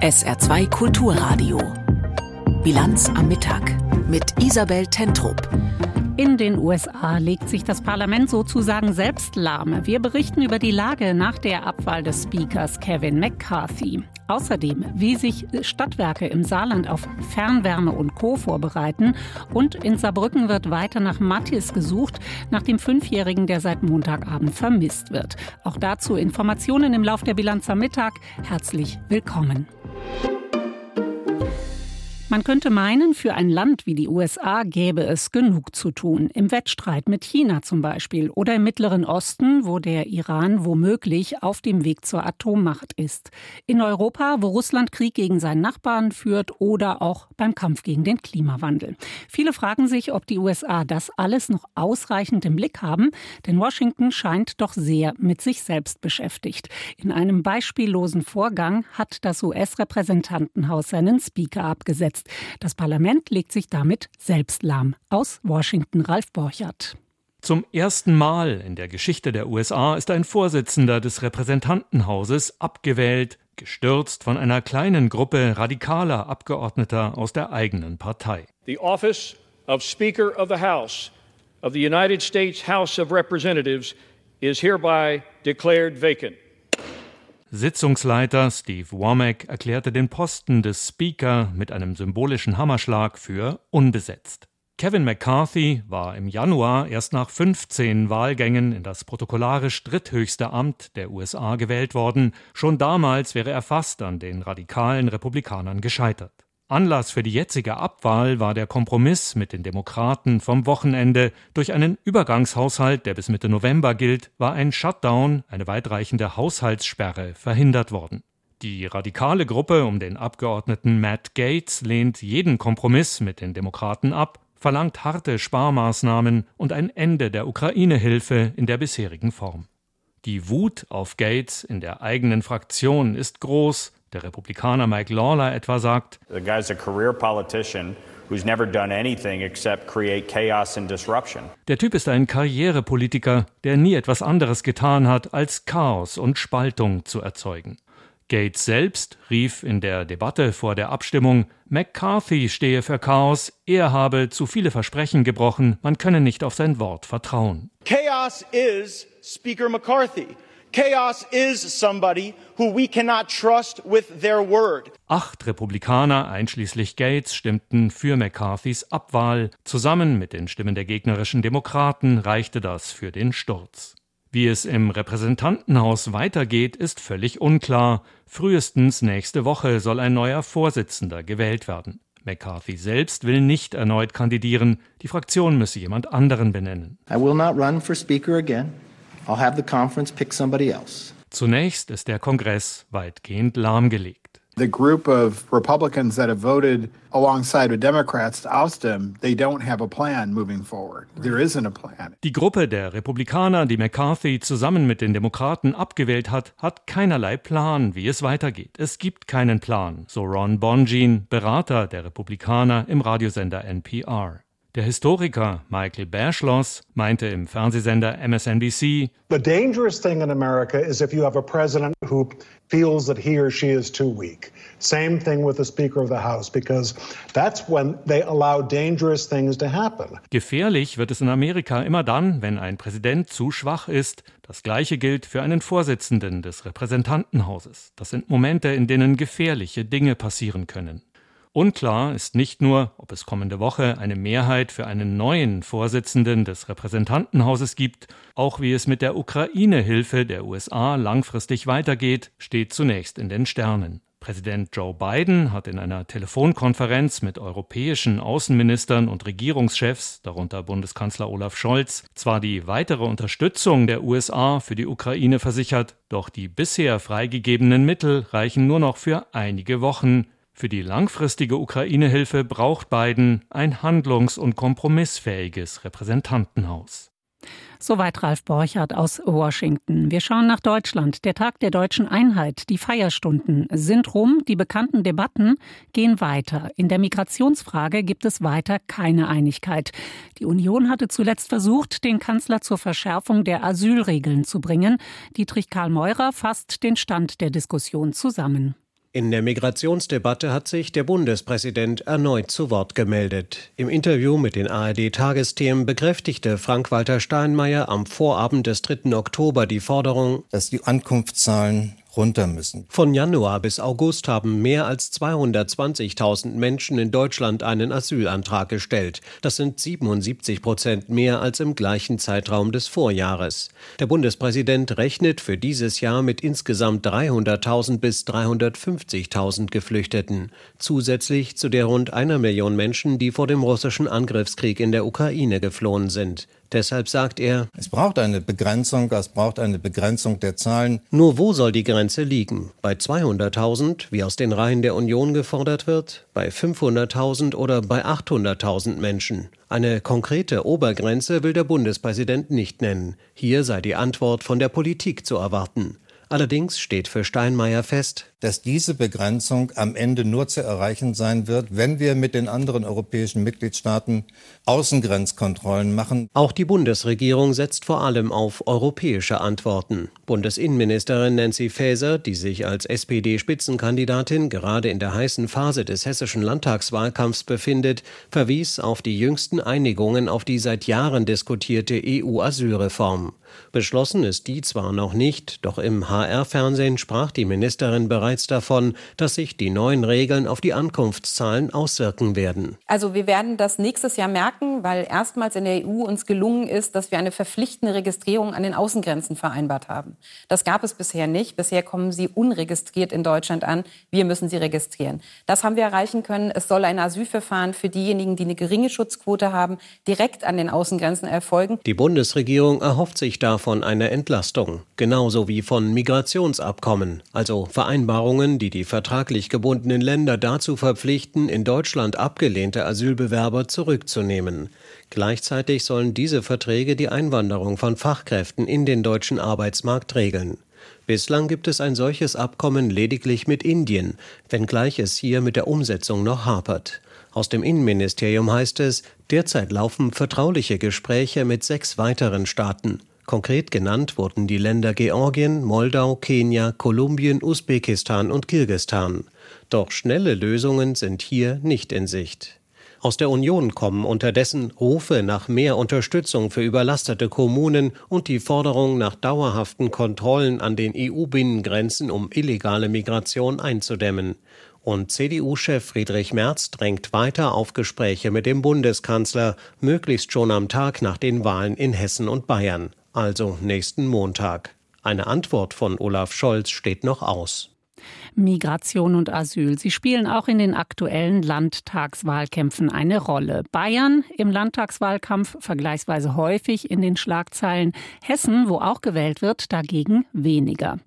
SR2 Kulturradio. Bilanz am Mittag mit Isabel Tentrup. In den USA legt sich das Parlament sozusagen selbst lahm. Wir berichten über die Lage nach der Abwahl des Speakers Kevin McCarthy. Außerdem, wie sich Stadtwerke im Saarland auf Fernwärme und Co. vorbereiten. Und in Saarbrücken wird weiter nach Matthias gesucht, nach dem Fünfjährigen, der seit Montagabend vermisst wird. Auch dazu Informationen im Lauf der Bilanz am Mittag. Herzlich willkommen. Man könnte meinen, für ein Land wie die USA gäbe es genug zu tun. Im Wettstreit mit China zum Beispiel oder im Mittleren Osten, wo der Iran womöglich auf dem Weg zur Atommacht ist. In Europa, wo Russland Krieg gegen seinen Nachbarn führt oder auch beim Kampf gegen den Klimawandel. Viele fragen sich, ob die USA das alles noch ausreichend im Blick haben, denn Washington scheint doch sehr mit sich selbst beschäftigt. In einem beispiellosen Vorgang hat das US-Repräsentantenhaus seinen Speaker abgesetzt umgesetzt. Das Parlament legt sich damit selbst lahm. Aus Washington Ralf Borchert. Zum ersten Mal in der Geschichte der USA ist ein Vorsitzender des Repräsentantenhauses abgewählt, gestürzt von einer kleinen Gruppe radikaler Abgeordneter aus der eigenen Partei. The office of Speaker of the House of the United States House of Representatives is hereby declared vacant. Sitzungsleiter Steve Womack erklärte den Posten des Speaker mit einem symbolischen Hammerschlag für unbesetzt. Kevin McCarthy war im Januar erst nach 15 Wahlgängen in das protokollarisch dritthöchste Amt der USA gewählt worden. Schon damals wäre er fast an den radikalen Republikanern gescheitert. Anlass für die jetzige Abwahl war der Kompromiss mit den Demokraten vom Wochenende. Durch einen Übergangshaushalt, der bis Mitte November gilt, war ein Shutdown, eine weitreichende Haushaltssperre, verhindert worden. Die radikale Gruppe um den Abgeordneten Matt Gates lehnt jeden Kompromiss mit den Demokraten ab, verlangt harte Sparmaßnahmen und ein Ende der Ukraine-Hilfe in der bisherigen Form. Die Wut auf Gates in der eigenen Fraktion ist groß, der Republikaner Mike Lawler etwa sagt, The guy's a career politician who's never done anything except create chaos and disruption. Der Typ ist ein Karrierepolitiker, der nie etwas anderes getan hat, als Chaos und Spaltung zu erzeugen. Gates selbst rief in der Debatte vor der Abstimmung, McCarthy stehe für Chaos, er habe zu viele Versprechen gebrochen, man könne nicht auf sein Wort vertrauen. Chaos is Speaker McCarthy. Chaos is somebody who we cannot trust with their word. Acht Republikaner, einschließlich Gates, stimmten für McCarthys Abwahl. Zusammen mit den Stimmen der gegnerischen Demokraten reichte das für den Sturz. Wie es im Repräsentantenhaus weitergeht, ist völlig unklar. Frühestens nächste Woche soll ein neuer Vorsitzender gewählt werden. McCarthy selbst will nicht erneut kandidieren. Die Fraktion müsse jemand anderen benennen. I will not run for speaker again. I'll have the conference pick somebody else. Zunächst ist der Kongress weitgehend lahmgelegt. The group of Republicans that have voted alongside with Democrats to oust him, they don't have a plan moving forward. There isn't a plan. Die Gruppe der Republikaner, die McCarthy zusammen mit den Demokraten abgewählt hat, hat keinerlei Plan, wie es weitergeht. Es gibt keinen Plan, so Ron Bongin, Berater der Republikaner im Radiosender NPR. Der Historiker Michael Baerschloss meinte im Fernsehsender MSNBC, The dangerous thing in America is if you have a president who feels that he or she is too weak. Same thing with the Speaker of the House, because that's when they allow dangerous things to happen. Gefährlich wird es in Amerika immer dann, wenn ein Präsident zu schwach ist. Das Gleiche gilt für einen Vorsitzenden des Repräsentantenhauses. Das sind Momente, in denen gefährliche Dinge passieren können. Unklar ist nicht nur, ob es kommende Woche eine Mehrheit für einen neuen Vorsitzenden des Repräsentantenhauses gibt, auch wie es mit der Ukraine-Hilfe der USA langfristig weitergeht, steht zunächst in den Sternen. Präsident Joe Biden hat in einer Telefonkonferenz mit europäischen Außenministern und Regierungschefs, darunter Bundeskanzler Olaf Scholz, zwar die weitere Unterstützung der USA für die Ukraine versichert, doch die bisher freigegebenen Mittel reichen nur noch für einige Wochen, für die langfristige Ukraine-Hilfe braucht Biden ein handlungs- und kompromissfähiges Repräsentantenhaus. Soweit Ralf Borchardt aus Washington. Wir schauen nach Deutschland. Der Tag der deutschen Einheit, die Feierstunden sind rum, die bekannten Debatten gehen weiter. In der Migrationsfrage gibt es weiter keine Einigkeit. Die Union hatte zuletzt versucht, den Kanzler zur Verschärfung der Asylregeln zu bringen. Dietrich Karl Meurer fasst den Stand der Diskussion zusammen. In der Migrationsdebatte hat sich der Bundespräsident erneut zu Wort gemeldet. Im Interview mit den ARD-Tagesthemen bekräftigte Frank-Walter Steinmeier am Vorabend des 3. Oktober die Forderung, dass die Ankunftszahlen runter müssen. Von Januar bis August haben mehr als 220.000 Menschen in Deutschland einen Asylantrag gestellt. Das sind 77 Prozent mehr als im gleichen Zeitraum des Vorjahres. Der Bundespräsident rechnet für dieses Jahr mit insgesamt 300.000 bis 350.000 Geflüchteten, zusätzlich zu der rund einer Million Menschen, die vor dem russischen Angriffskrieg in der Ukraine geflohen sind. Deshalb sagt er, es braucht eine Begrenzung, es braucht eine Begrenzung der Zahlen. Nur wo soll die Grenze liegen? Bei 200.000, wie aus den Reihen der Union gefordert wird? Bei 500.000 oder bei 800.000 Menschen? Eine konkrete Obergrenze will der Bundespräsident nicht nennen. Hier sei die Antwort von der Politik zu erwarten. Allerdings steht für Steinmeier fest, dass diese Begrenzung am Ende nur zu erreichen sein wird, wenn wir mit den anderen europäischen Mitgliedstaaten Außengrenzkontrollen machen. Auch die Bundesregierung setzt vor allem auf europäische Antworten. Bundesinnenministerin Nancy Faeser, die sich als SPD-Spitzenkandidatin gerade in der heißen Phase des hessischen Landtagswahlkampfs befindet, verwies auf die jüngsten Einigungen auf die seit Jahren diskutierte EU-Asylreform. Beschlossen ist die zwar noch nicht, doch im HR-Fernsehen sprach die Ministerin bereits davon, dass sich die neuen Regeln auf die Ankunftszahlen auswirken werden. Also wir werden das nächstes Jahr merken, weil erstmals in der EU uns gelungen ist, dass wir eine verpflichtende Registrierung an den Außengrenzen vereinbart haben. Das gab es bisher nicht. Bisher kommen sie unregistriert in Deutschland an. Wir müssen sie registrieren. Das haben wir erreichen können. Es soll ein Asylverfahren für diejenigen, die eine geringe Schutzquote haben, direkt an den Außengrenzen erfolgen. Die Bundesregierung erhofft sich davon eine Entlastung, genauso wie von Migrationsabkommen, also Vereinbarungen, die die vertraglich gebundenen Länder dazu verpflichten, in Deutschland abgelehnte Asylbewerber zurückzunehmen. Gleichzeitig sollen diese Verträge die Einwanderung von Fachkräften in den deutschen Arbeitsmarkt regeln. Bislang gibt es ein solches Abkommen lediglich mit Indien, wenngleich es hier mit der Umsetzung noch hapert. Aus dem Innenministerium heißt es, derzeit laufen vertrauliche Gespräche mit sechs weiteren Staaten. Konkret genannt wurden die Länder Georgien, Moldau, Kenia, Kolumbien, Usbekistan und Kirgistan. Doch schnelle Lösungen sind hier nicht in Sicht. Aus der Union kommen unterdessen Rufe nach mehr Unterstützung für überlastete Kommunen und die Forderung nach dauerhaften Kontrollen an den EU-Binnengrenzen, um illegale Migration einzudämmen. Und CDU-Chef Friedrich Merz drängt weiter auf Gespräche mit dem Bundeskanzler, möglichst schon am Tag nach den Wahlen in Hessen und Bayern also nächsten Montag. Eine Antwort von Olaf Scholz steht noch aus. Migration und Asyl. Sie spielen auch in den aktuellen Landtagswahlkämpfen eine Rolle. Bayern im Landtagswahlkampf vergleichsweise häufig in den Schlagzeilen. Hessen, wo auch gewählt wird, dagegen weniger.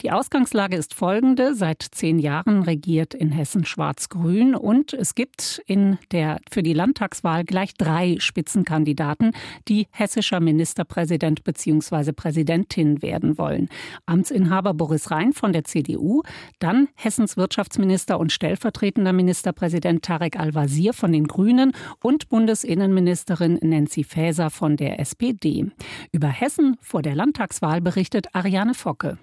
Die Ausgangslage ist folgende. Seit zehn Jahren regiert in Hessen Schwarz-Grün und es gibt in der, für die Landtagswahl gleich drei Spitzenkandidaten, die hessischer Ministerpräsident bzw. Präsidentin werden wollen. Amtsinhaber Boris Rhein von der CDU, dann Hessens Wirtschaftsminister und stellvertretender Ministerpräsident Tarek Al-Wazir von den Grünen und Bundesinnenministerin Nancy Faeser von der SPD. Über Hessen vor der Landtagswahl berichtet Ariane Focke.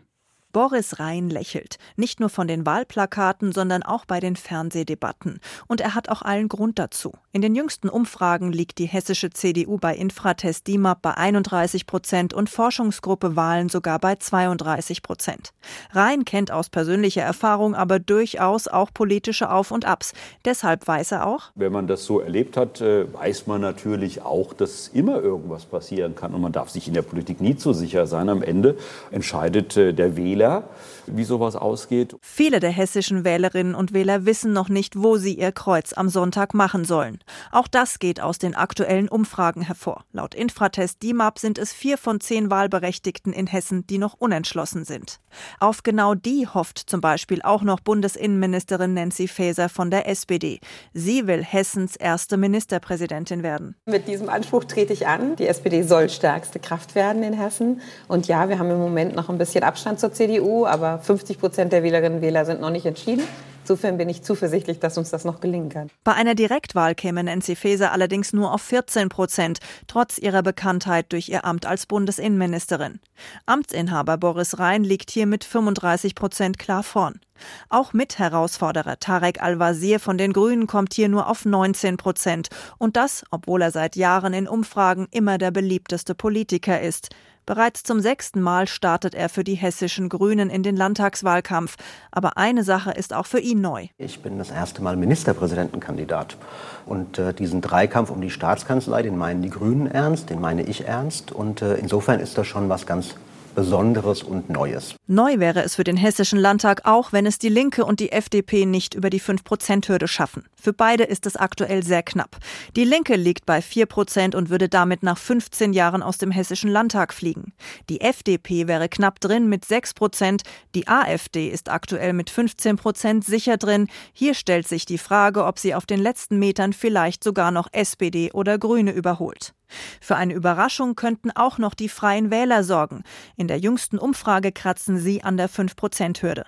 Boris Rhein lächelt. Nicht nur von den Wahlplakaten, sondern auch bei den Fernsehdebatten. Und er hat auch allen Grund dazu. In den jüngsten Umfragen liegt die hessische CDU bei Infratest DIMAP bei 31 Prozent und Forschungsgruppe Wahlen sogar bei 32 Prozent. Rhein kennt aus persönlicher Erfahrung aber durchaus auch politische Auf und Abs. Deshalb weiß er auch, wenn man das so erlebt hat, äh, weiß man natürlich auch, dass immer irgendwas passieren kann. Und man darf sich in der Politik nie zu sicher sein. Am Ende entscheidet äh, der Wähler, Wähler, wie sowas ausgeht. Viele der hessischen Wählerinnen und Wähler wissen noch nicht, wo sie ihr Kreuz am Sonntag machen sollen. Auch das geht aus den aktuellen Umfragen hervor. Laut Infratest DIMAP sind es vier von zehn Wahlberechtigten in Hessen, die noch unentschlossen sind. Auf genau die hofft zum Beispiel auch noch Bundesinnenministerin Nancy Faeser von der SPD. Sie will Hessens erste Ministerpräsidentin werden. Mit diesem Anspruch trete ich an. Die SPD soll stärkste Kraft werden in Hessen. Und ja, wir haben im Moment noch ein bisschen Abstand zur CDU, aber 50 Prozent der Wählerinnen und Wähler sind noch nicht entschieden. Insofern bin ich zuversichtlich, dass uns das noch gelingen kann. Bei einer Direktwahl käme Nancy Faeser allerdings nur auf 14 Prozent, trotz ihrer Bekanntheit durch ihr Amt als Bundesinnenministerin. Amtsinhaber Boris Rhein liegt hier mit 35 Prozent klar vorn. Auch Mitherausforderer Tarek Al-Wazir von den Grünen kommt hier nur auf 19 Prozent. Und das, obwohl er seit Jahren in Umfragen immer der beliebteste Politiker ist. Bereits zum sechsten Mal startet er für die hessischen Grünen in den Landtagswahlkampf. Aber eine Sache ist auch für ihn neu. Ich bin das erste Mal Ministerpräsidentenkandidat. Und äh, diesen Dreikampf um die Staatskanzlei, den meinen die Grünen ernst, den meine ich ernst. Und äh, insofern ist das schon was ganz Besonderes und Neues. Neu wäre es für den Hessischen Landtag auch, wenn es die Linke und die FDP nicht über die 5-Prozent-Hürde schaffen. Für beide ist es aktuell sehr knapp. Die Linke liegt bei 4 Prozent und würde damit nach 15 Jahren aus dem Hessischen Landtag fliegen. Die FDP wäre knapp drin mit 6 Prozent. Die AfD ist aktuell mit 15 Prozent sicher drin. Hier stellt sich die Frage, ob sie auf den letzten Metern vielleicht sogar noch SPD oder Grüne überholt. Für eine Überraschung könnten auch noch die Freien Wähler sorgen. In der jüngsten Umfrage kratzen sie an der 5-Prozent-Hürde.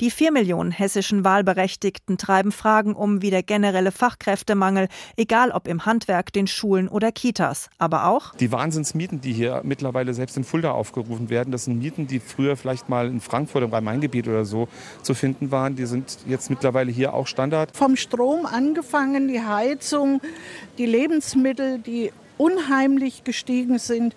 Die vier Millionen hessischen Wahlberechtigten treiben Fragen um wie der generelle Fachkräftemangel, egal ob im Handwerk, den Schulen oder Kitas, aber auch die Wahnsinnsmieten, die hier mittlerweile selbst in Fulda aufgerufen werden. Das sind Mieten, die früher vielleicht mal in Frankfurt im Rhein-Main-Gebiet oder so zu finden waren. Die sind jetzt mittlerweile hier auch Standard. Vom Strom angefangen, die Heizung, die Lebensmittel, die unheimlich gestiegen sind.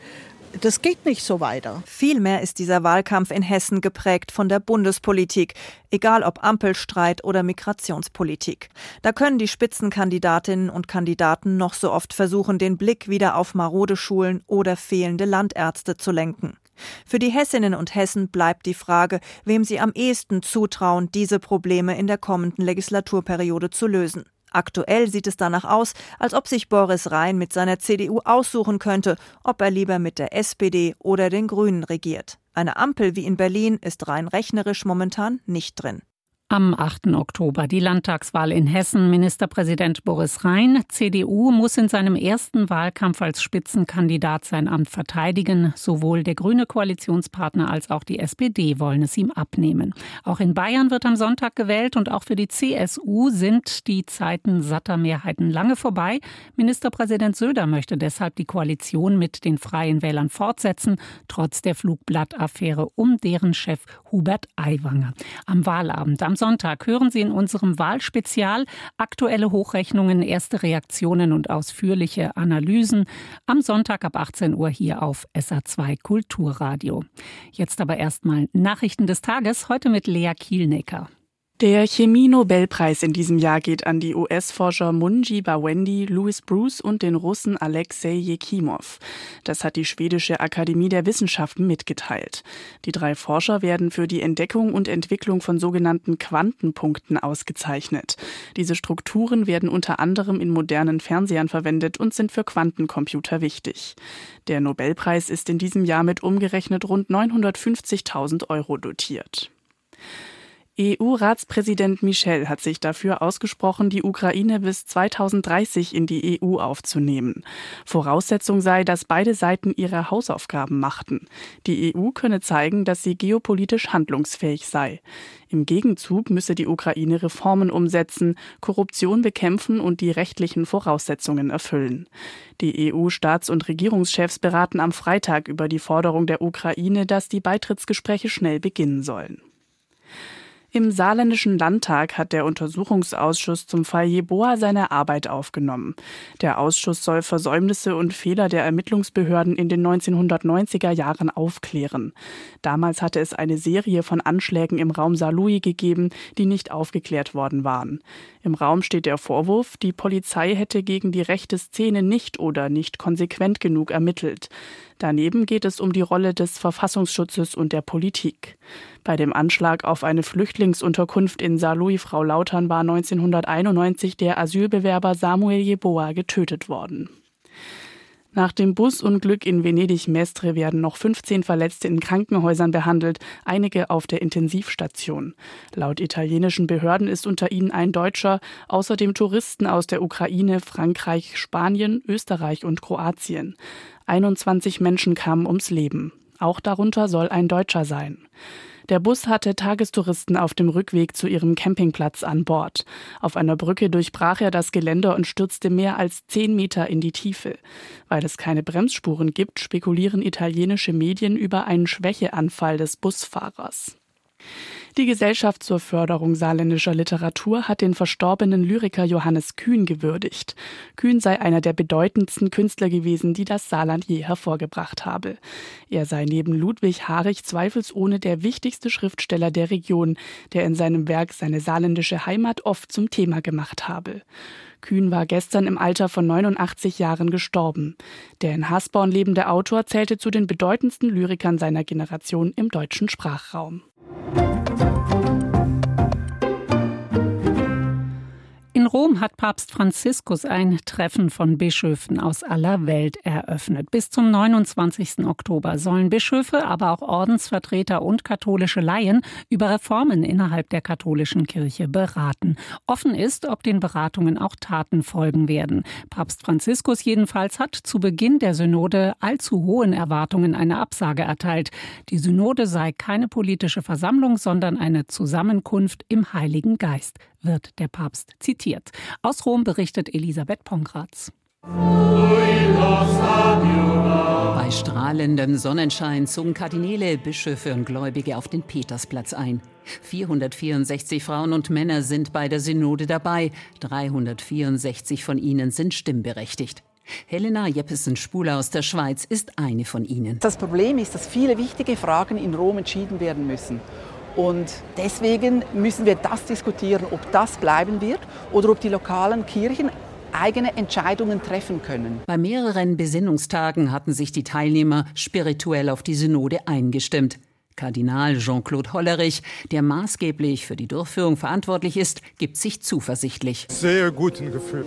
Das geht nicht so weiter. Vielmehr ist dieser Wahlkampf in Hessen geprägt von der Bundespolitik, egal ob Ampelstreit oder Migrationspolitik. Da können die Spitzenkandidatinnen und Kandidaten noch so oft versuchen, den Blick wieder auf marode Schulen oder fehlende Landärzte zu lenken. Für die Hessinnen und Hessen bleibt die Frage, wem sie am ehesten zutrauen, diese Probleme in der kommenden Legislaturperiode zu lösen. Aktuell sieht es danach aus, als ob sich Boris Rhein mit seiner CDU aussuchen könnte, ob er lieber mit der SPD oder den Grünen regiert. Eine Ampel wie in Berlin ist rein rechnerisch momentan nicht drin. Am 8. Oktober die Landtagswahl in Hessen. Ministerpräsident Boris Rhein, CDU, muss in seinem ersten Wahlkampf als Spitzenkandidat sein Amt verteidigen. Sowohl der grüne Koalitionspartner als auch die SPD wollen es ihm abnehmen. Auch in Bayern wird am Sonntag gewählt und auch für die CSU sind die Zeiten satter Mehrheiten lange vorbei. Ministerpräsident Söder möchte deshalb die Koalition mit den Freien Wählern fortsetzen, trotz der Flugblattaffäre um deren Chef Hubert Aiwanger. Am Wahlabend am Sonntag hören Sie in unserem Wahlspezial aktuelle Hochrechnungen, erste Reaktionen und ausführliche Analysen. Am Sonntag ab 18 Uhr hier auf SA2 Kulturradio. Jetzt aber erstmal Nachrichten des Tages, heute mit Lea Kielnecker. Der Chemie-Nobelpreis in diesem Jahr geht an die US-Forscher Munji Bawendi, Louis Bruce und den Russen Alexei Jekimov. Das hat die Schwedische Akademie der Wissenschaften mitgeteilt. Die drei Forscher werden für die Entdeckung und Entwicklung von sogenannten Quantenpunkten ausgezeichnet. Diese Strukturen werden unter anderem in modernen Fernsehern verwendet und sind für Quantencomputer wichtig. Der Nobelpreis ist in diesem Jahr mit umgerechnet rund 950.000 Euro dotiert. EU-Ratspräsident Michel hat sich dafür ausgesprochen, die Ukraine bis 2030 in die EU aufzunehmen. Voraussetzung sei, dass beide Seiten ihre Hausaufgaben machten. Die EU könne zeigen, dass sie geopolitisch handlungsfähig sei. Im Gegenzug müsse die Ukraine Reformen umsetzen, Korruption bekämpfen und die rechtlichen Voraussetzungen erfüllen. Die EU-Staats- und Regierungschefs beraten am Freitag über die Forderung der Ukraine, dass die Beitrittsgespräche schnell beginnen sollen. Im saarländischen Landtag hat der Untersuchungsausschuss zum Fall Jeboa seine Arbeit aufgenommen. Der Ausschuss soll Versäumnisse und Fehler der Ermittlungsbehörden in den 1990er Jahren aufklären. Damals hatte es eine Serie von Anschlägen im Raum Saarlouis gegeben, die nicht aufgeklärt worden waren. Im Raum steht der Vorwurf, die Polizei hätte gegen die rechte Szene nicht oder nicht konsequent genug ermittelt. Daneben geht es um die Rolle des Verfassungsschutzes und der Politik. Bei dem Anschlag auf eine Flüchtlingsunterkunft in Saarlouis Frau Lautern war 1991 der Asylbewerber Samuel Jeboa getötet worden. Nach dem Busunglück in Venedig-Mestre werden noch 15 Verletzte in Krankenhäusern behandelt, einige auf der Intensivstation. Laut italienischen Behörden ist unter ihnen ein Deutscher, außerdem Touristen aus der Ukraine, Frankreich, Spanien, Österreich und Kroatien. 21 Menschen kamen ums Leben. Auch darunter soll ein Deutscher sein. Der Bus hatte Tagestouristen auf dem Rückweg zu ihrem Campingplatz an Bord. Auf einer Brücke durchbrach er das Geländer und stürzte mehr als zehn Meter in die Tiefe. Weil es keine Bremsspuren gibt, spekulieren italienische Medien über einen Schwächeanfall des Busfahrers. Die Gesellschaft zur Förderung saarländischer Literatur hat den verstorbenen Lyriker Johannes Kühn gewürdigt. Kühn sei einer der bedeutendsten Künstler gewesen, die das Saarland je hervorgebracht habe. Er sei neben Ludwig Harich zweifelsohne der wichtigste Schriftsteller der Region, der in seinem Werk seine saarländische Heimat oft zum Thema gemacht habe. Kühn war gestern im Alter von 89 Jahren gestorben. Der in Hasborn lebende Autor zählte zu den bedeutendsten Lyrikern seiner Generation im deutschen Sprachraum. In Rom hat Papst Franziskus ein Treffen von Bischöfen aus aller Welt eröffnet. Bis zum 29. Oktober sollen Bischöfe, aber auch Ordensvertreter und katholische Laien über Reformen innerhalb der katholischen Kirche beraten. Offen ist, ob den Beratungen auch Taten folgen werden. Papst Franziskus jedenfalls hat zu Beginn der Synode allzu hohen Erwartungen eine Absage erteilt. Die Synode sei keine politische Versammlung, sondern eine Zusammenkunft im Heiligen Geist wird der Papst zitiert. Aus Rom berichtet Elisabeth Pongratz. Bei strahlendem Sonnenschein zogen Kardinäle, Bischöfe und Gläubige auf den Petersplatz ein. 464 Frauen und Männer sind bei der Synode dabei, 364 von ihnen sind stimmberechtigt. Helena Jeppesen-Spuler aus der Schweiz ist eine von ihnen. Das Problem ist, dass viele wichtige Fragen in Rom entschieden werden müssen. Und deswegen müssen wir das diskutieren, ob das bleiben wird oder ob die lokalen Kirchen eigene Entscheidungen treffen können. Bei mehreren Besinnungstagen hatten sich die Teilnehmer spirituell auf die Synode eingestimmt. Kardinal Jean-Claude Hollerich, der maßgeblich für die Durchführung verantwortlich ist, gibt sich zuversichtlich. Sehr guten Gefühl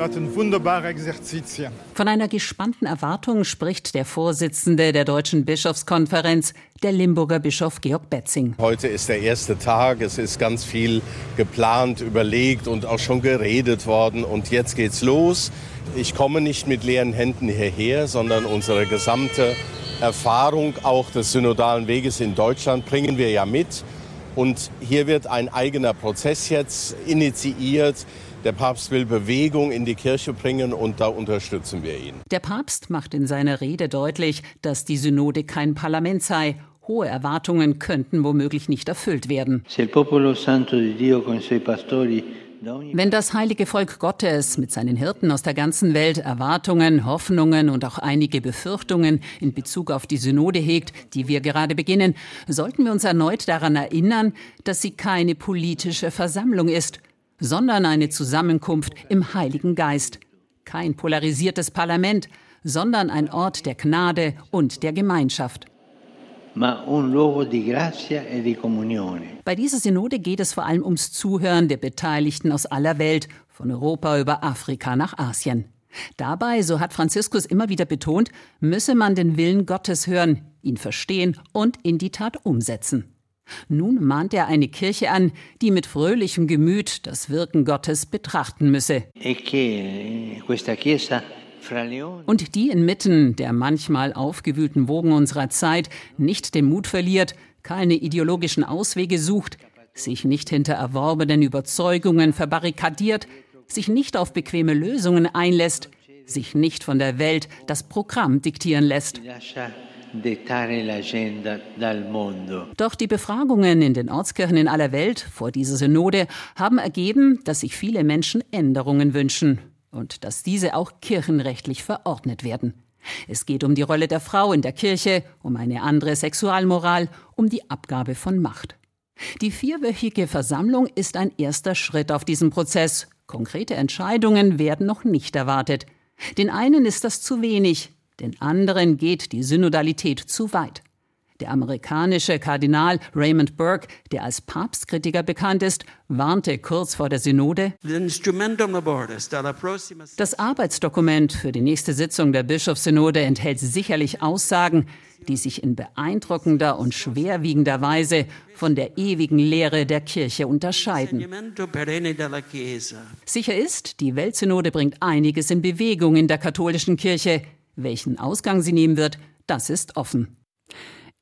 hatten wunderbare Exerzitien. Von einer gespannten Erwartung spricht der Vorsitzende der Deutschen Bischofskonferenz, der Limburger Bischof Georg Betzing. Heute ist der erste Tag. Es ist ganz viel geplant, überlegt und auch schon geredet worden. Und jetzt geht's los. Ich komme nicht mit leeren Händen hierher, sondern unsere gesamte Erfahrung auch des synodalen Weges in Deutschland bringen wir ja mit. Und hier wird ein eigener Prozess jetzt initiiert der Papst will Bewegung in die Kirche bringen und da unterstützen wir ihn. Der Papst macht in seiner Rede deutlich, dass die Synode kein Parlament sei. Hohe Erwartungen könnten womöglich nicht erfüllt werden. Wenn das heilige Volk Gottes mit seinen Hirten aus der ganzen Welt Erwartungen, Hoffnungen und auch einige Befürchtungen in Bezug auf die Synode hegt, die wir gerade beginnen, sollten wir uns erneut daran erinnern, dass sie keine politische Versammlung ist sondern eine Zusammenkunft im Heiligen Geist. Kein polarisiertes Parlament, sondern ein Ort der Gnade und der Gemeinschaft. E Bei dieser Synode geht es vor allem ums Zuhören der Beteiligten aus aller Welt, von Europa über Afrika nach Asien. Dabei, so hat Franziskus immer wieder betont, müsse man den Willen Gottes hören, ihn verstehen und in die Tat umsetzen. Nun mahnt er eine Kirche an, die mit fröhlichem Gemüt das Wirken Gottes betrachten müsse. E Und die inmitten der manchmal aufgewühlten Wogen unserer Zeit nicht den Mut verliert, keine ideologischen Auswege sucht, sich nicht hinter erworbenen Überzeugungen verbarrikadiert, sich nicht auf bequeme Lösungen einlässt, sich nicht von der Welt das Programm diktieren lässt. Doch die Befragungen in den Ortskirchen in aller Welt vor dieser Synode haben ergeben, dass sich viele Menschen Änderungen wünschen und dass diese auch kirchenrechtlich verordnet werden. Es geht um die Rolle der Frau in der Kirche, um eine andere Sexualmoral, um die Abgabe von Macht. Die vierwöchige Versammlung ist ein erster Schritt auf diesem Prozess. Konkrete Entscheidungen werden noch nicht erwartet. Den einen ist das zu wenig, den anderen geht die Synodalität zu weit. Der amerikanische Kardinal Raymond Burke, der als Papstkritiker bekannt ist, warnte kurz vor der Synode, das Arbeitsdokument für die nächste Sitzung der Bischofssynode enthält sicherlich Aussagen, die sich in beeindruckender und schwerwiegender Weise von der ewigen Lehre der Kirche unterscheiden. Sicher ist, die Weltsynode bringt einiges in Bewegung in der katholischen Kirche. Welchen Ausgang sie nehmen wird, das ist offen.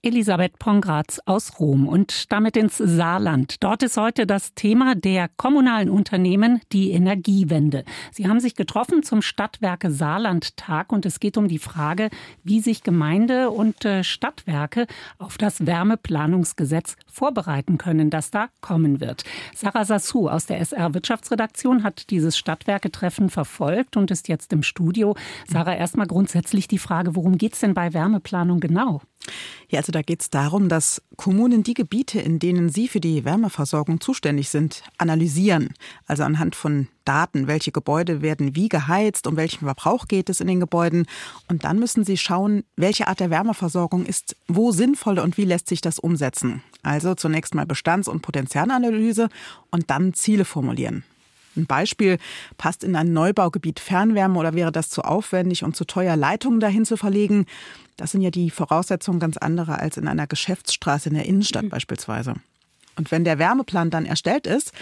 Elisabeth Pongratz aus Rom und damit ins Saarland. Dort ist heute das Thema der kommunalen Unternehmen die Energiewende. Sie haben sich getroffen zum Stadtwerke Saarland Tag und es geht um die Frage, wie sich Gemeinde und äh, Stadtwerke auf das Wärmeplanungsgesetz vorbereiten können, das da kommen wird. Sarah Sassou aus der SR Wirtschaftsredaktion hat dieses Stadtwerketreffen verfolgt und ist jetzt im Studio. Sarah, erstmal grundsätzlich die Frage, worum geht es denn bei Wärmeplanung genau? Ja, also da geht es darum, dass Kommunen die Gebiete, in denen sie für die Wärmeversorgung zuständig sind, analysieren. Also anhand von Daten, welche Gebäude werden wie geheizt, um welchen Verbrauch geht es in den Gebäuden. Und dann müssen sie schauen, welche Art der Wärmeversorgung ist wo sinnvoll und wie lässt sich das umsetzen. Also zunächst mal Bestands- und Potenzialanalyse und dann Ziele formulieren. Ein Beispiel, passt in ein Neubaugebiet Fernwärme oder wäre das zu aufwendig und zu teuer, Leitungen dahin zu verlegen? Das sind ja die Voraussetzungen ganz andere als in einer Geschäftsstraße in der Innenstadt mhm. beispielsweise. Und wenn der Wärmeplan dann erstellt ist,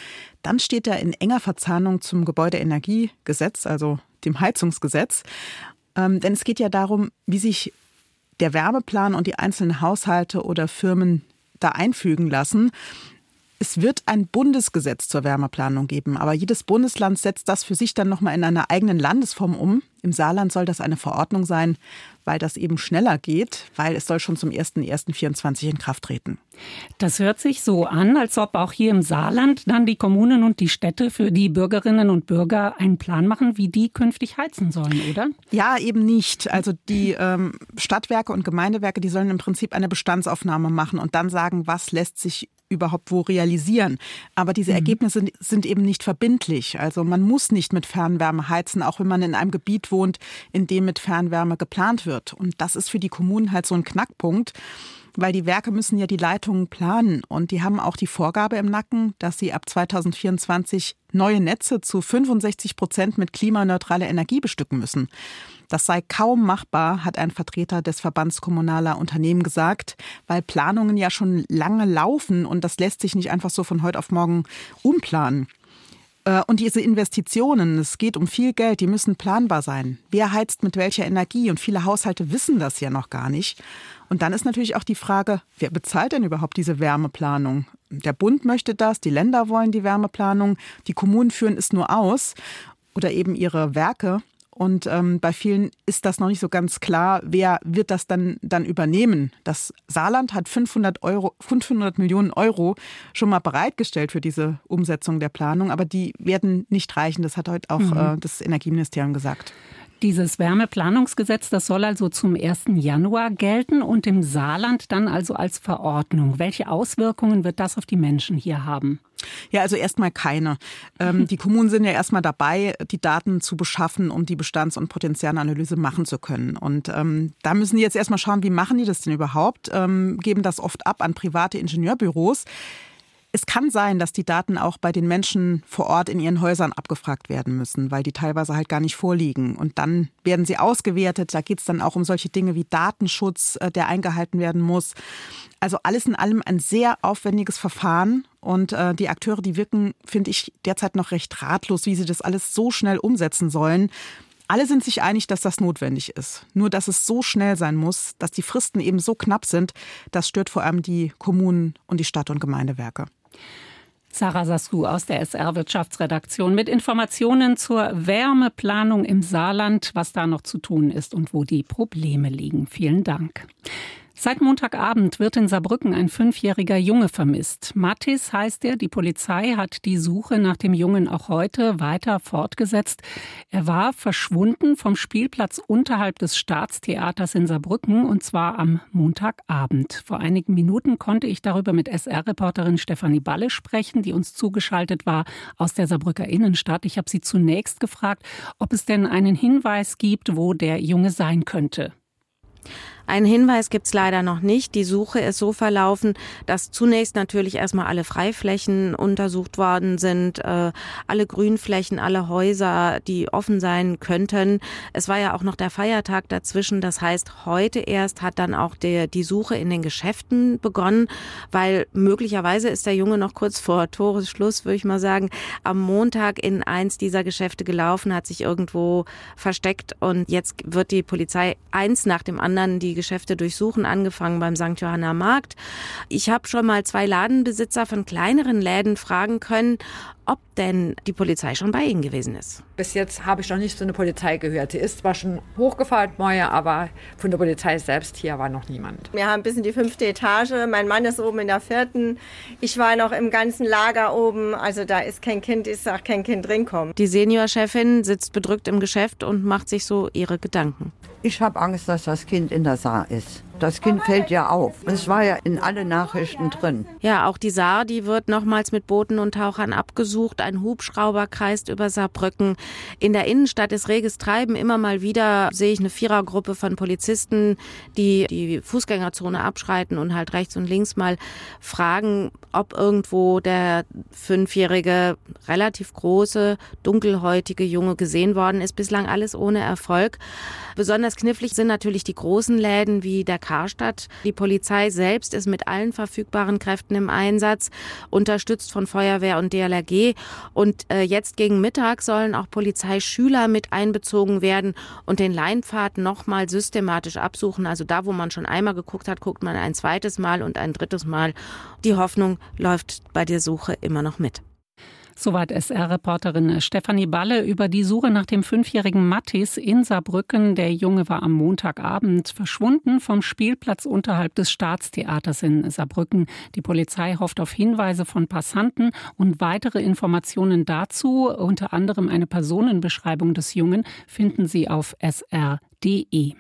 dann steht er in enger Verzahnung zum Gebäudeenergiegesetz, also dem Heizungsgesetz. Ähm, denn es geht ja darum, wie sich der Wärmeplan und die einzelnen Haushalte oder Firmen da einfügen lassen. Es wird ein Bundesgesetz zur Wärmeplanung geben, aber jedes Bundesland setzt das für sich dann nochmal in einer eigenen Landesform um. Im Saarland soll das eine Verordnung sein, weil das eben schneller geht, weil es soll schon zum 01.01.24 in Kraft treten. Das hört sich so an, als ob auch hier im Saarland dann die Kommunen und die Städte für die Bürgerinnen und Bürger einen Plan machen, wie die künftig heizen sollen, oder? Ja, eben nicht. Also die ähm, Stadtwerke und Gemeindewerke, die sollen im Prinzip eine Bestandsaufnahme machen und dann sagen, was lässt sich überhaupt wo realisieren. Aber diese mhm. Ergebnisse sind eben nicht verbindlich. Also man muss nicht mit Fernwärme heizen, auch wenn man in einem Gebiet wohnt, in dem mit Fernwärme geplant wird. Und das ist für die Kommunen halt so ein Knackpunkt weil die Werke müssen ja die Leitungen planen und die haben auch die Vorgabe im Nacken, dass sie ab 2024 neue Netze zu 65 Prozent mit klimaneutraler Energie bestücken müssen. Das sei kaum machbar, hat ein Vertreter des Verbands kommunaler Unternehmen gesagt, weil Planungen ja schon lange laufen und das lässt sich nicht einfach so von heute auf morgen umplanen. Äh, und diese Investitionen, es geht um viel Geld, die müssen planbar sein. Wer heizt mit welcher Energie? Und viele Haushalte wissen das ja noch gar nicht. Und dann ist natürlich auch die Frage, wer bezahlt denn überhaupt diese Wärmeplanung? Der Bund möchte das, die Länder wollen die Wärmeplanung, die Kommunen führen es nur aus oder eben ihre Werke. Und ähm, bei vielen ist das noch nicht so ganz klar, wer wird das dann, dann übernehmen. Das Saarland hat 500, Euro, 500 Millionen Euro schon mal bereitgestellt für diese Umsetzung der Planung, aber die werden nicht reichen. Das hat heute auch mhm. äh, das Energieministerium gesagt. Dieses Wärmeplanungsgesetz, das soll also zum 1. Januar gelten und im Saarland dann also als Verordnung. Welche Auswirkungen wird das auf die Menschen hier haben? Ja, also erstmal keine. Ähm, die Kommunen sind ja erstmal dabei, die Daten zu beschaffen, um die Bestands- und Potenzialanalyse machen zu können. Und ähm, da müssen die jetzt erstmal schauen, wie machen die das denn überhaupt? Ähm, geben das oft ab an private Ingenieurbüros. Es kann sein, dass die Daten auch bei den Menschen vor Ort in ihren Häusern abgefragt werden müssen, weil die teilweise halt gar nicht vorliegen. Und dann werden sie ausgewertet. Da geht es dann auch um solche Dinge wie Datenschutz, äh, der eingehalten werden muss. Also alles in allem ein sehr aufwendiges Verfahren. Und äh, die Akteure, die wirken, finde ich, derzeit noch recht ratlos, wie sie das alles so schnell umsetzen sollen. Alle sind sich einig, dass das notwendig ist. Nur, dass es so schnell sein muss, dass die Fristen eben so knapp sind, das stört vor allem die Kommunen und die Stadt- und Gemeindewerke. Sarah Sasku aus der SR Wirtschaftsredaktion mit Informationen zur Wärmeplanung im Saarland, was da noch zu tun ist und wo die Probleme liegen. Vielen Dank. Seit Montagabend wird in Saarbrücken ein fünfjähriger Junge vermisst. Mattis heißt er. Die Polizei hat die Suche nach dem Jungen auch heute weiter fortgesetzt. Er war verschwunden vom Spielplatz unterhalb des Staatstheaters in Saarbrücken und zwar am Montagabend. Vor einigen Minuten konnte ich darüber mit SR-Reporterin Stefanie Balle sprechen, die uns zugeschaltet war aus der Saarbrücker Innenstadt. Ich habe sie zunächst gefragt, ob es denn einen Hinweis gibt, wo der Junge sein könnte. Einen Hinweis gibt es leider noch nicht. Die Suche ist so verlaufen, dass zunächst natürlich erstmal alle Freiflächen untersucht worden sind, äh, alle Grünflächen, alle Häuser, die offen sein könnten. Es war ja auch noch der Feiertag dazwischen. Das heißt, heute erst hat dann auch der, die Suche in den Geschäften begonnen, weil möglicherweise ist der Junge noch kurz vor Toresschluss, würde ich mal sagen, am Montag in eins dieser Geschäfte gelaufen, hat sich irgendwo versteckt und jetzt wird die Polizei eins nach dem anderen die Geschäfte durchsuchen, angefangen beim St. Johanna Markt. Ich habe schon mal zwei Ladenbesitzer von kleineren Läden fragen können, ob denn die Polizei schon bei Ihnen gewesen ist. Bis jetzt habe ich noch nicht von der Polizei gehört. Sie ist zwar schon hochgefahren, Moje, aber von der Polizei selbst hier war noch niemand. Wir haben bis in die fünfte Etage. Mein Mann ist oben in der vierten. Ich war noch im ganzen Lager oben. Also da ist kein Kind, ist auch kein Kind drin kommen. Die Seniorchefin sitzt bedrückt im Geschäft und macht sich so ihre Gedanken. Ich habe Angst, dass das Kind in der Saar ist. Das Kind fällt ja auf. Es war ja in alle Nachrichten drin. Ja, auch die Saar, die wird nochmals mit Booten und Tauchern abgesucht. Ein Hubschrauber kreist über Saarbrücken. In der Innenstadt ist reges Treiben. Immer mal wieder sehe ich eine Vierergruppe von Polizisten, die die Fußgängerzone abschreiten und halt rechts und links mal fragen, ob irgendwo der fünfjährige, relativ große, dunkelhäutige Junge gesehen worden ist. Bislang alles ohne Erfolg. Besonders knifflig sind natürlich die großen Läden wie der Karstadt. Die Polizei selbst ist mit allen verfügbaren Kräften im Einsatz, unterstützt von Feuerwehr und DLRG. Und äh, jetzt gegen Mittag sollen auch Polizeischüler mit einbezogen werden und den Leinpfad nochmal systematisch absuchen. Also da, wo man schon einmal geguckt hat, guckt man ein zweites Mal und ein drittes Mal. Die Hoffnung läuft bei der Suche immer noch mit. Soweit SR-Reporterin Stefanie Balle über die Suche nach dem fünfjährigen Mattis in Saarbrücken. Der Junge war am Montagabend verschwunden vom Spielplatz unterhalb des Staatstheaters in Saarbrücken. Die Polizei hofft auf Hinweise von Passanten und weitere Informationen dazu, unter anderem eine Personenbeschreibung des Jungen, finden Sie auf sr.de.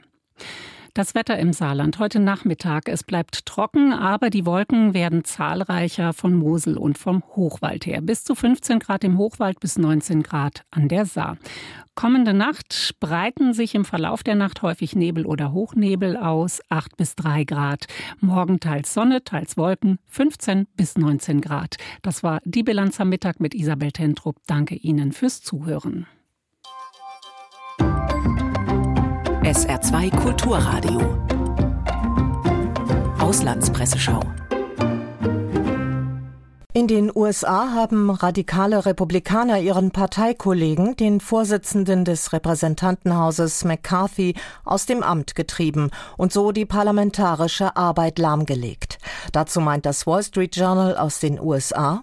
Das Wetter im Saarland heute Nachmittag. Es bleibt trocken, aber die Wolken werden zahlreicher von Mosel und vom Hochwald her. Bis zu 15 Grad im Hochwald bis 19 Grad an der Saar. Kommende Nacht breiten sich im Verlauf der Nacht häufig Nebel oder Hochnebel aus, 8 bis 3 Grad. Morgen teils Sonne, teils Wolken, 15 bis 19 Grad. Das war die Bilanz am Mittag mit Isabel Tentrup. Danke Ihnen fürs Zuhören. SR2 Kulturradio. Auslandspresseschau. In den USA haben radikale Republikaner ihren Parteikollegen, den Vorsitzenden des Repräsentantenhauses McCarthy, aus dem Amt getrieben und so die parlamentarische Arbeit lahmgelegt. Dazu meint das Wall Street Journal aus den USA,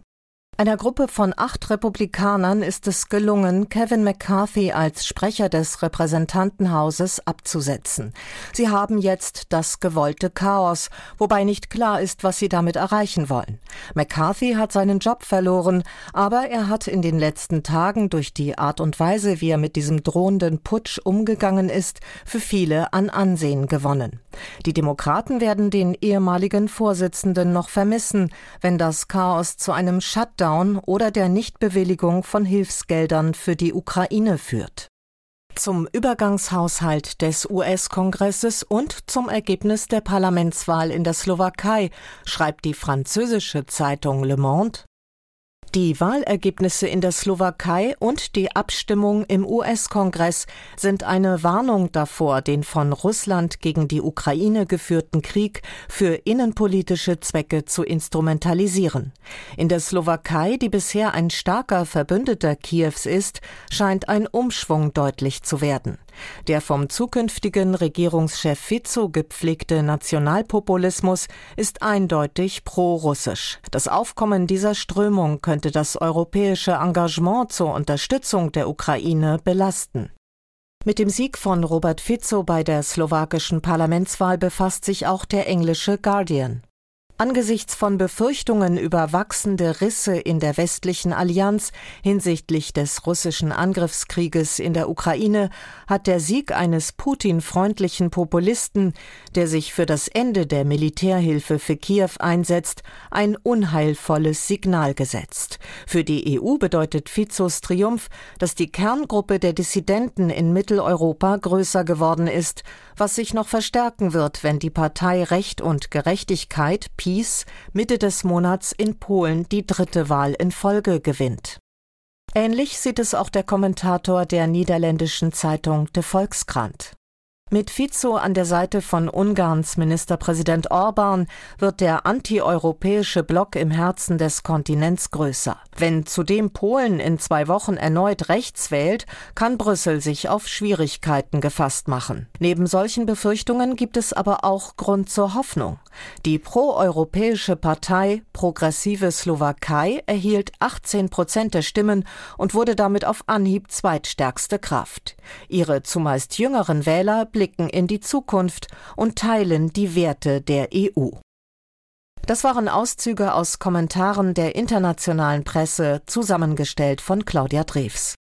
einer Gruppe von acht Republikanern ist es gelungen, Kevin McCarthy als Sprecher des Repräsentantenhauses abzusetzen. Sie haben jetzt das gewollte Chaos, wobei nicht klar ist, was sie damit erreichen wollen. McCarthy hat seinen Job verloren, aber er hat in den letzten Tagen durch die Art und Weise, wie er mit diesem drohenden Putsch umgegangen ist, für viele an Ansehen gewonnen. Die Demokraten werden den ehemaligen Vorsitzenden noch vermissen, wenn das Chaos zu einem Shutdown oder der Nichtbewilligung von Hilfsgeldern für die Ukraine führt. Zum Übergangshaushalt des US-Kongresses und zum Ergebnis der Parlamentswahl in der Slowakei schreibt die französische Zeitung Le Monde die Wahlergebnisse in der Slowakei und die Abstimmung im US-Kongress sind eine Warnung davor, den von Russland gegen die Ukraine geführten Krieg für innenpolitische Zwecke zu instrumentalisieren. In der Slowakei, die bisher ein starker Verbündeter Kiews ist, scheint ein Umschwung deutlich zu werden. Der vom zukünftigen Regierungschef Fico gepflegte Nationalpopulismus ist eindeutig pro-russisch. Das Aufkommen dieser Strömung könnte das europäische Engagement zur Unterstützung der Ukraine belasten. Mit dem Sieg von Robert Fico bei der slowakischen Parlamentswahl befasst sich auch der englische Guardian. Angesichts von Befürchtungen über wachsende Risse in der westlichen Allianz hinsichtlich des russischen Angriffskrieges in der Ukraine hat der Sieg eines Putin-freundlichen Populisten, der sich für das Ende der Militärhilfe für Kiew einsetzt, ein unheilvolles Signal gesetzt. Für die EU bedeutet Fizos Triumph, dass die Kerngruppe der Dissidenten in Mitteleuropa größer geworden ist, was sich noch verstärken wird, wenn die Partei Recht und Gerechtigkeit, PiS, Mitte des Monats in Polen die dritte Wahl in Folge gewinnt. Ähnlich sieht es auch der Kommentator der niederländischen Zeitung De Volkskrant. Mit Fico an der Seite von Ungarns Ministerpräsident Orban wird der antieuropäische Block im Herzen des Kontinents größer. Wenn zudem Polen in zwei Wochen erneut rechts wählt, kann Brüssel sich auf Schwierigkeiten gefasst machen. Neben solchen Befürchtungen gibt es aber auch Grund zur Hoffnung. Die proeuropäische Partei Progressive Slowakei erhielt 18 Prozent der Stimmen und wurde damit auf Anhieb zweitstärkste Kraft. Ihre zumeist jüngeren Wähler blicken in die Zukunft und teilen die Werte der EU. Das waren Auszüge aus Kommentaren der internationalen Presse, zusammengestellt von Claudia Drews.